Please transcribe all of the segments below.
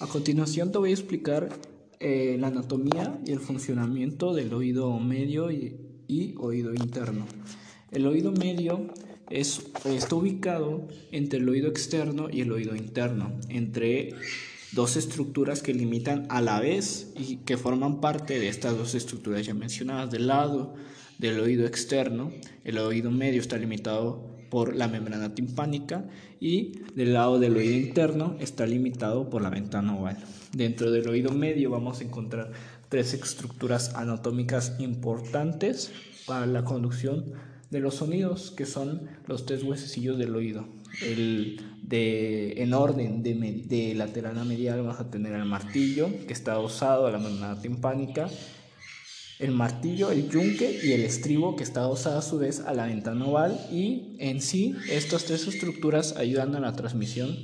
A continuación te voy a explicar eh, la anatomía y el funcionamiento del oído medio y, oído interno. El oído medio está ubicado entre el oído externo y el oído interno, entre dos estructuras que limitan a la vez y que forman parte de estas dos estructuras ya mencionadas. Del lado del oído externo, el oído medio está limitado por la membrana timpánica y del lado del oído interno está limitado por la ventana oval. Dentro del oído medio vamos a encontrar tres estructuras anatómicas importantes para la conducción de los sonidos, que son los tres huesecillos del oído. El de, en orden de, de lateral a medial vamos a tener el martillo, que está adosado a la membrana timpánica, el martillo, el yunque y el estribo que está adosado a su vez a la ventana oval y en sí estas tres estructuras ayudan a la transmisión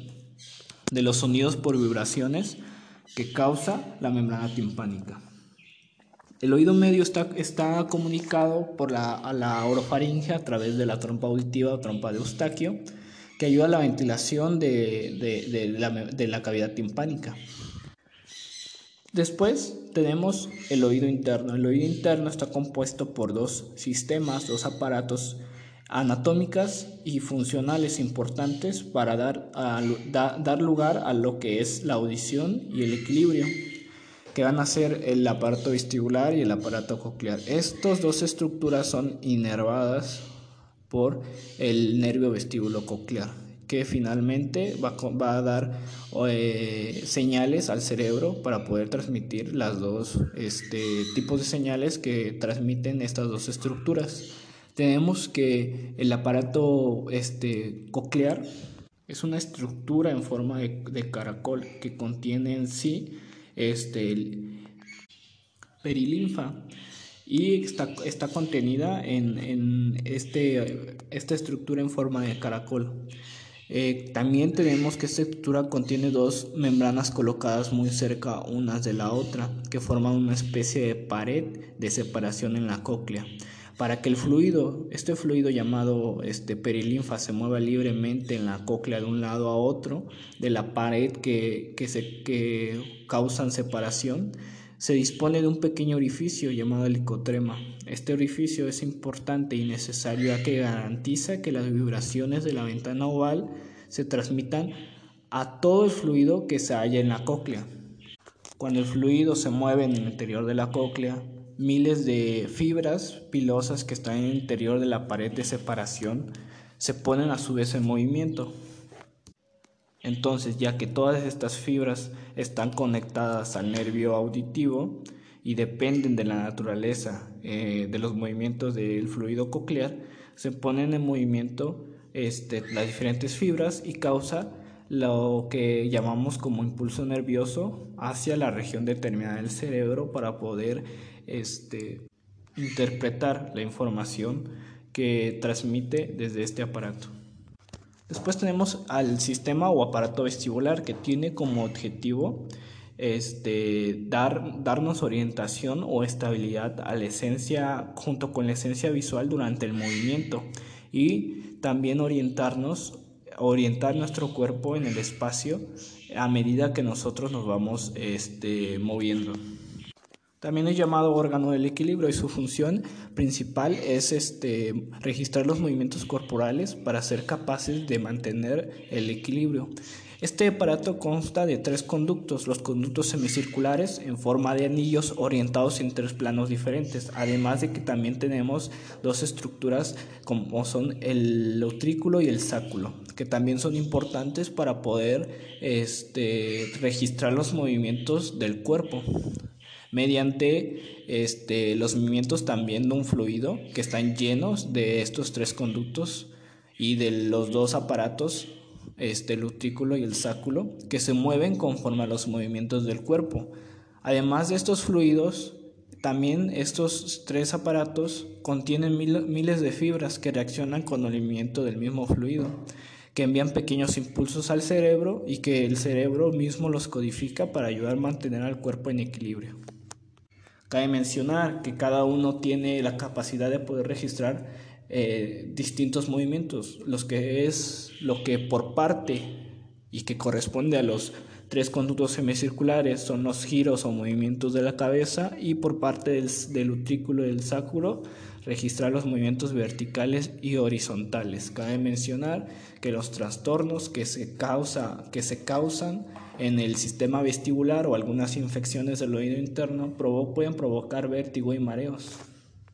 de los sonidos por vibraciones que causa la membrana timpánica. El oído medio está, está comunicado por la, a la orofaringe a través de la trompa auditiva o trompa de Eustaquio, que ayuda a la ventilación de, de, la, de la cavidad timpánica. Después tenemos el oído interno. El oído interno está compuesto por dos sistemas, dos aparatos anatómicas y funcionales importantes para dar, dar lugar a lo que es la audición y el equilibrio, que van a ser el aparato vestibular y el aparato coclear. Estas dos estructuras son inervadas por el nervio vestíbulo coclear que finalmente va, va a dar eh, señales al cerebro para poder transmitir las dos este, tipos de señales que transmiten estas dos estructuras. Tenemos que el aparato este, coclear es una estructura en forma de, caracol que contiene en sí este, perilinfa y está, está contenida en, en este, esta estructura en forma de caracol. Eh, también tenemos que esta estructura contiene dos membranas colocadas muy cerca unas de la otra, que forman una especie de pared de separación en la cóclea. Para que el fluido, este fluido llamado este, perilinfa, se mueva libremente en la cóclea de un lado a otro de la pared que, que, se, que causan separación, se dispone de un pequeño orificio llamado helicotrema. Este orificio es importante y necesario ya que garantiza que las vibraciones de la ventana oval se transmitan a todo el fluido que se halla en la cóclea. Cuando el fluido se mueve en el interior de la cóclea, miles de fibras pilosas que están en el interior de la pared de separación se ponen a su vez en movimiento. Entonces, ya que todas estas fibras están conectadas al nervio auditivo y dependen de la naturaleza eh, de los movimientos del fluido coclear, se ponen en movimiento este, las diferentes fibras y causa lo que llamamos como impulso nervioso hacia la región determinada del cerebro para poder este, interpretar la información que transmite desde este aparato. Después tenemos al sistema o aparato vestibular que tiene como objetivo este, dar, darnos orientación o estabilidad a la esencia junto con la esencia visual durante el movimiento y también orientarnos, orientar nuestro cuerpo en el espacio a medida que nosotros nos vamos este, moviendo. También es llamado órgano del equilibrio y su función principal es este, registrar los movimientos corporales para ser capaces de mantener el equilibrio. Este aparato consta de tres conductos, los conductos semicirculares en forma de anillos orientados en tres planos diferentes, además de que también tenemos dos estructuras como son el utrículo y el sáculo, que también son importantes para poder este, registrar los movimientos del cuerpo mediante este, los movimientos también de un fluido que están llenos de estos tres conductos y de los dos aparatos, este, el utrículo y el sáculo, que se mueven conforme a los movimientos del cuerpo. Además de estos fluidos, también estos tres aparatos contienen miles de fibras que reaccionan con el movimiento del mismo fluido, que envían pequeños impulsos al cerebro y que el cerebro mismo los codifica para ayudar a mantener al cuerpo en equilibrio. Cabe mencionar que cada uno tiene la capacidad de poder registrar eh, distintos movimientos, los que es lo que por parte y que corresponde a los Tres conductos semicirculares son los giros o movimientos de la cabeza y por parte del, del utrículo del sacro registrar los movimientos verticales y horizontales. Cabe mencionar que los trastornos que se, causa, que se causan en el sistema vestibular o algunas infecciones del oído interno pueden provocar vértigo y mareos.